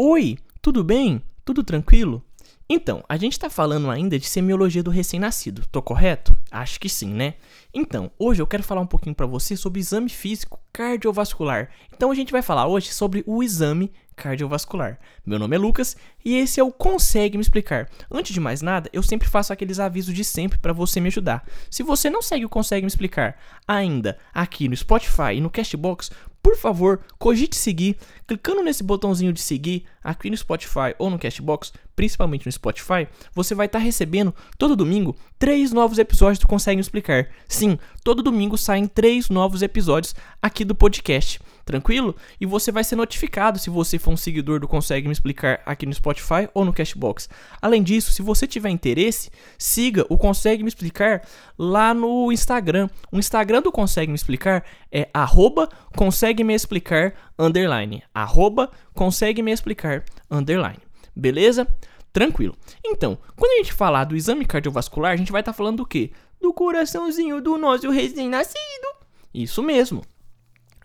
Oi, tudo bem? Tudo tranquilo? Então, a gente está falando ainda de semiologia do recém-nascido, tô correto? Acho que sim, né? Então, hoje eu quero falar um pouquinho para você sobre exame físico cardiovascular. Então, a gente vai falar hoje sobre o exame cardiovascular. Meu nome é Lucas e esse é o Consegue Me Explicar. Antes de mais nada, eu sempre faço aqueles avisos de sempre para você me ajudar. Se você não segue o Consegue Me Explicar ainda aqui no Spotify e no Castbox, por favor, cogite seguir, clicando nesse botãozinho de seguir aqui no Spotify ou no Castbox, principalmente no Spotify, você vai estar tá recebendo todo domingo três novos episódios do Consegue Explicar. Sim, todo domingo saem três novos episódios aqui do podcast. Tranquilo? E você vai ser notificado se você for um seguidor do Consegue Me Explicar aqui no Spotify ou no Cashbox. Além disso, se você tiver interesse, siga o Consegue Me Explicar lá no Instagram. O Instagram do Consegue Me Explicar é arroba consegue me explicar underline. Arroba consegue me explicar underline. Beleza? Tranquilo. Então, quando a gente falar do exame cardiovascular, a gente vai estar tá falando do quê? Do coraçãozinho do nosso recém-nascido. Isso mesmo.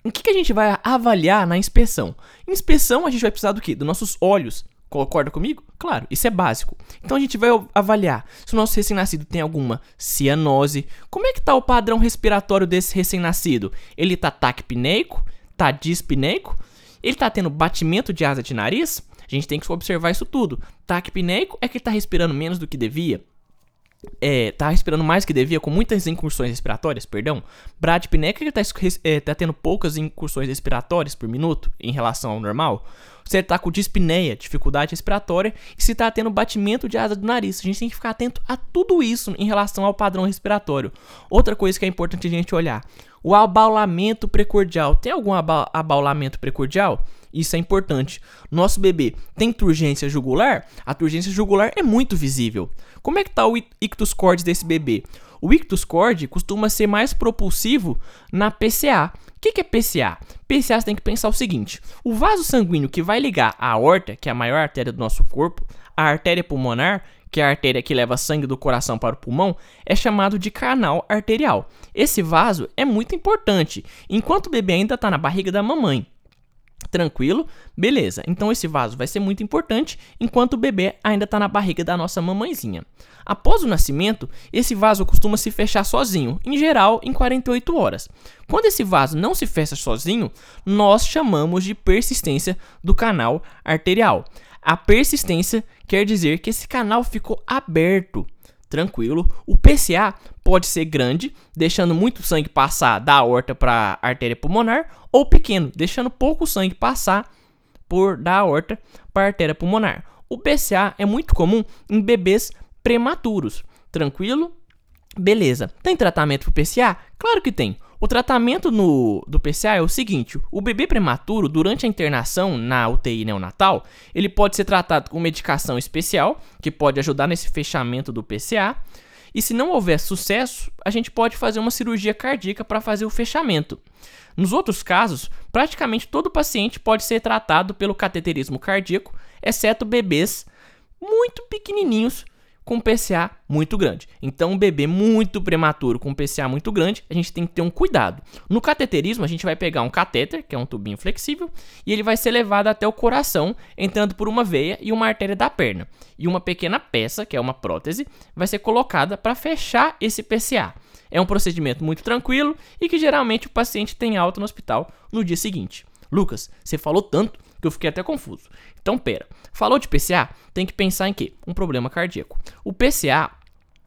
O que, que a gente vai avaliar na inspeção? Inspeção a gente vai precisar do quê? Dos nossos olhos. Concorda comigo? Claro, isso é básico. Então a gente vai avaliar se o nosso recém-nascido tem alguma cianose. Como é que tá o padrão respiratório desse recém-nascido? Ele tá taquipneico? Tá dispneico? Ele tá tendo batimento de asa de nariz? A gente tem que observar isso tudo. Taquipneico é que ele tá respirando menos do que devia é, tá respirando mais que devia, com muitas incursões respiratórias, perdão. Brad Pineca tá, é, tá tendo poucas incursões respiratórias por minuto em relação ao normal. Você tá com dispneia, dificuldade respiratória, e se tá tendo batimento de asa do nariz. A gente tem que ficar atento a tudo isso em relação ao padrão respiratório. Outra coisa que é importante a gente olhar: o abaulamento precordial. Tem algum aba abaulamento precordial? Isso é importante. Nosso bebê tem turgência jugular? A turgência jugular é muito visível. Como é que está o ictus cord desse bebê? O ictus cord costuma ser mais propulsivo na PCA. O que, que é PCA? PCA você tem que pensar o seguinte: o vaso sanguíneo que vai ligar a aorta, que é a maior artéria do nosso corpo, a artéria pulmonar, que é a artéria que leva sangue do coração para o pulmão, é chamado de canal arterial. Esse vaso é muito importante enquanto o bebê ainda está na barriga da mamãe. Tranquilo? Beleza. Então esse vaso vai ser muito importante enquanto o bebê ainda está na barriga da nossa mamãezinha. Após o nascimento, esse vaso costuma se fechar sozinho, em geral em 48 horas. Quando esse vaso não se fecha sozinho, nós chamamos de persistência do canal arterial. A persistência quer dizer que esse canal ficou aberto tranquilo. O PCA pode ser grande, deixando muito sangue passar da aorta para a artéria pulmonar, ou pequeno, deixando pouco sangue passar por da aorta para a artéria pulmonar. O PCA é muito comum em bebês prematuros. Tranquilo? Beleza. Tem tratamento para PCA? Claro que tem. O tratamento no, do PCA é o seguinte: o bebê prematuro, durante a internação na UTI neonatal, ele pode ser tratado com medicação especial, que pode ajudar nesse fechamento do PCA. E se não houver sucesso, a gente pode fazer uma cirurgia cardíaca para fazer o fechamento. Nos outros casos, praticamente todo paciente pode ser tratado pelo cateterismo cardíaco, exceto bebês muito pequenininhos com PCA muito grande. Então, um bebê muito prematuro com PCA muito grande, a gente tem que ter um cuidado. No cateterismo, a gente vai pegar um catéter, que é um tubinho flexível, e ele vai ser levado até o coração, entrando por uma veia e uma artéria da perna. E uma pequena peça, que é uma prótese, vai ser colocada para fechar esse PCA. É um procedimento muito tranquilo e que geralmente o paciente tem alta no hospital no dia seguinte. Lucas, você falou tanto que eu fiquei até confuso. Então, pera. Falou de PCA? Tem que pensar em quê? Um problema cardíaco. O PCA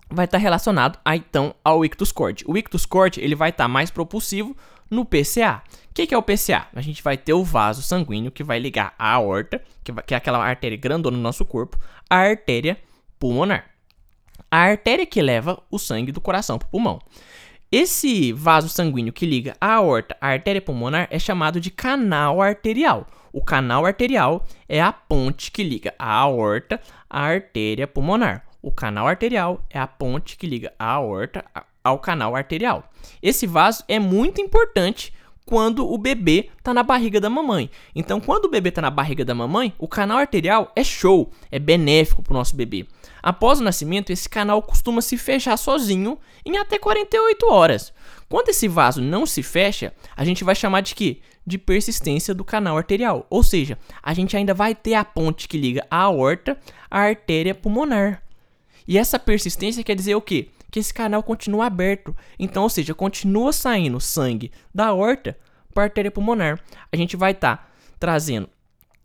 vai estar tá relacionado a, então ao ictus cord. O ictus cord ele vai estar tá mais propulsivo no PCA. O que, que, é o PCA? A gente vai ter o vaso sanguíneo que vai ligar a aorta, que, vai, que é aquela artéria grandona no nosso corpo, a artéria pulmonar. A artéria que leva o sangue do coração para o pulmão. Esse vaso sanguíneo que liga a aorta à artéria pulmonar é chamado de canal arterial. O canal arterial é a ponte que liga a aorta à artéria pulmonar. O canal arterial é a ponte que liga a aorta ao canal arterial. Esse vaso é muito importante quando o bebê está na barriga da mamãe. Então, quando o bebê está na barriga da mamãe, o canal arterial é show, é benéfico para o nosso bebê. Após o nascimento, esse canal costuma se fechar sozinho em até 48 horas. Quando esse vaso não se fecha, a gente vai chamar de quê? De persistência do canal arterial. Ou seja, a gente ainda vai ter a ponte que liga a aorta à artéria pulmonar. E essa persistência quer dizer o quê? Que esse canal continua aberto. Então, ou seja, continua saindo sangue da aorta para a artéria pulmonar. A gente vai estar tá trazendo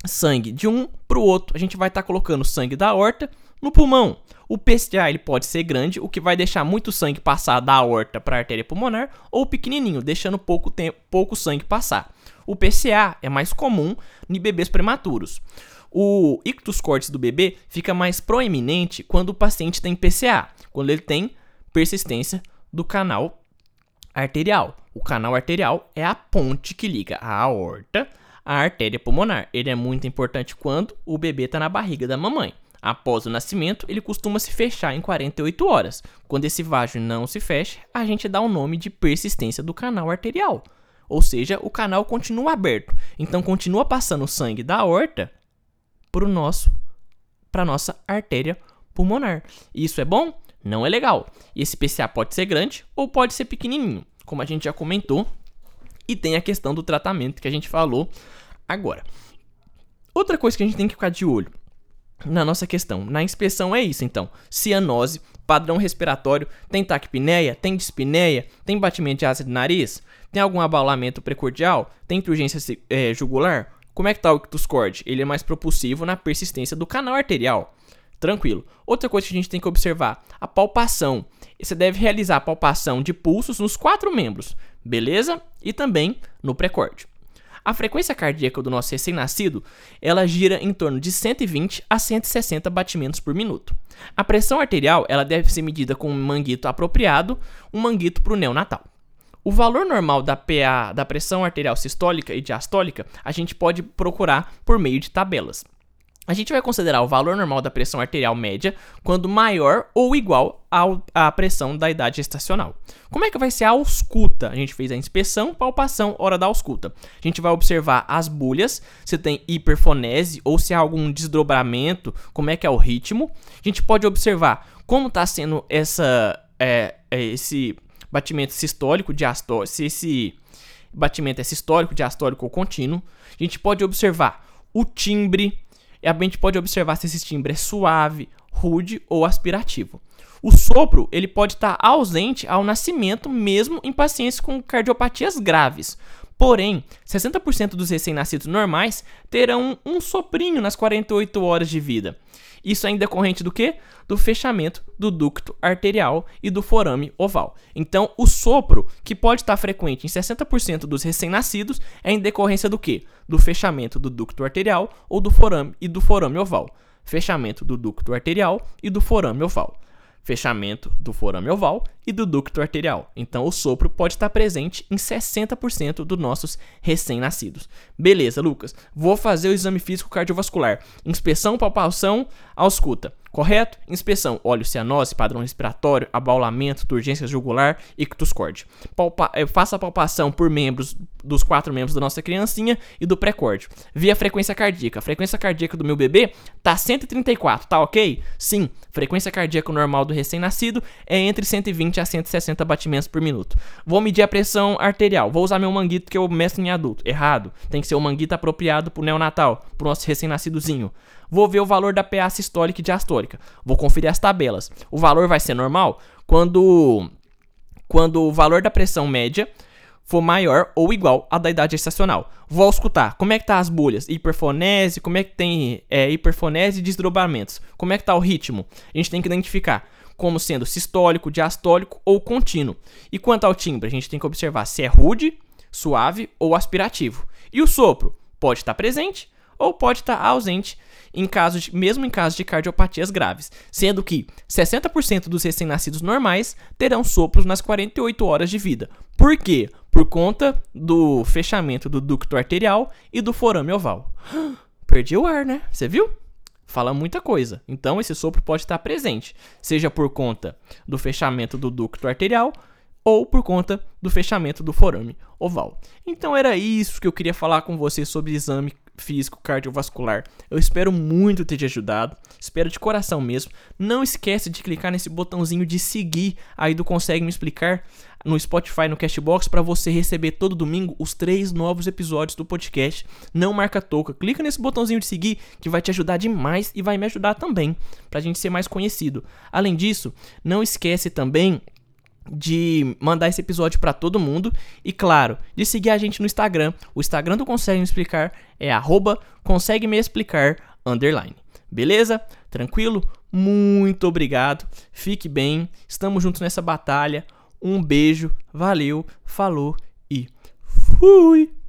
sangue de um para o outro. A gente vai estar tá colocando sangue da aorta no pulmão. O PCA ele pode ser grande, o que vai deixar muito sangue passar da aorta para a artéria pulmonar, ou pequenininho, deixando pouco, tempo, pouco sangue passar. O PCA é mais comum em bebês prematuros. O ictus cortis do bebê fica mais proeminente quando o paciente tem PCA, quando ele tem persistência do canal arterial. O canal arterial é a ponte que liga a aorta à artéria pulmonar. Ele é muito importante quando o bebê está na barriga da mamãe. Após o nascimento, ele costuma se fechar em 48 horas. Quando esse vaso não se fecha, a gente dá o nome de persistência do canal arterial. Ou seja, o canal continua aberto. Então continua passando sangue da aorta para nosso para nossa artéria pulmonar. Isso é bom? Não é legal. E esse PCA pode ser grande ou pode ser pequenininho, como a gente já comentou. E tem a questão do tratamento que a gente falou agora. Outra coisa que a gente tem que ficar de olho na nossa questão. Na inspeção é isso, então. Cianose, padrão respiratório, tem taquipneia, tem dispneia, tem batimento de asa de nariz, tem algum abalamento precordial, tem urgência é, jugular. Como é que tá o ictus? Ele é mais propulsivo na persistência do canal arterial. Tranquilo. Outra coisa que a gente tem que observar, a palpação. Você deve realizar a palpação de pulsos nos quatro membros, beleza? E também no precórdio. A frequência cardíaca do nosso recém-nascido, ela gira em torno de 120 a 160 batimentos por minuto. A pressão arterial, ela deve ser medida com um manguito apropriado, um manguito para o neonatal. O valor normal da PA, da pressão arterial sistólica e diastólica, a gente pode procurar por meio de tabelas. A gente vai considerar o valor normal da pressão arterial média quando maior ou igual à pressão da idade gestacional. Como é que vai ser a ausculta? A gente fez a inspeção, palpação, hora da ausculta. A gente vai observar as bulhas, se tem hiperfonese ou se há algum desdobramento, como é que é o ritmo. A gente pode observar como está sendo essa, é, é, esse batimento sistólico, diastólico, se esse batimento é sistólico, diastólico ou contínuo. A gente pode observar o timbre, e a gente pode observar se esse timbre é suave, rude ou aspirativo. O sopro ele pode estar ausente ao nascimento, mesmo em pacientes com cardiopatias graves. Porém, 60% dos recém-nascidos normais terão um soprinho nas 48 horas de vida. Isso é em decorrente do que? Do fechamento do ducto arterial e do forame oval. Então, o sopro, que pode estar frequente em 60% dos recém-nascidos, é em decorrência do que? Do fechamento do ducto arterial ou do forame e do forame oval. Fechamento do ducto arterial e do forame oval fechamento do forame oval e do ducto arterial. Então, o sopro pode estar presente em 60% dos nossos recém-nascidos. Beleza, Lucas. Vou fazer o exame físico cardiovascular. Inspeção, palpação, ausculta. Correto? Inspeção, óleo cianose, padrão respiratório, abaulamento, turgência jugular, ictus cord. Palpa eh, faça a palpação por membros dos quatro membros da nossa criancinha e do pré-córdio. Via frequência cardíaca. A frequência cardíaca do meu bebê tá 134, tá ok? Sim, frequência cardíaca normal do recém-nascido é entre 120 a 160 batimentos por minuto. Vou medir a pressão arterial. Vou usar meu manguito que eu meço em adulto. Errado. Tem que ser o manguito apropriado pro neonatal, pro nosso recém-nascidozinho. Vou ver o valor da PA sistólica e diastólica. Vou conferir as tabelas. O valor vai ser normal quando, quando o valor da pressão média for maior ou igual à da idade gestacional. Vou escutar como é que tá as bolhas, hiperfonese, como é que tem é, hiperfonese e desdobramentos, como é que tá o ritmo. A gente tem que identificar como sendo sistólico, diastólico ou contínuo. E quanto ao timbre, a gente tem que observar se é rude, suave ou aspirativo. E o sopro pode estar presente ou pode estar ausente em caso de, mesmo em caso de cardiopatias graves, sendo que 60% dos recém-nascidos normais terão sopros nas 48 horas de vida. Por quê? Por conta do fechamento do ducto arterial e do forame oval. Perdi o ar, né? Você viu? Fala muita coisa. Então esse sopro pode estar presente, seja por conta do fechamento do ducto arterial ou por conta do fechamento do forame oval. Então era isso que eu queria falar com você sobre exame físico cardiovascular. Eu espero muito ter te ajudado, espero de coração mesmo. Não esquece de clicar nesse botãozinho de seguir aí do Consegue Me Explicar no Spotify, no Cashbox, para você receber todo domingo os três novos episódios do podcast. Não marca toca, clica nesse botãozinho de seguir que vai te ajudar demais e vai me ajudar também, para a gente ser mais conhecido. Além disso, não esquece também de mandar esse episódio para todo mundo e claro, de seguir a gente no Instagram. O Instagram do Consegue Me Explicar é arroba consegue me explicar underline. Beleza? Tranquilo? Muito obrigado. Fique bem. Estamos juntos nessa batalha. Um beijo. Valeu. Falou e fui.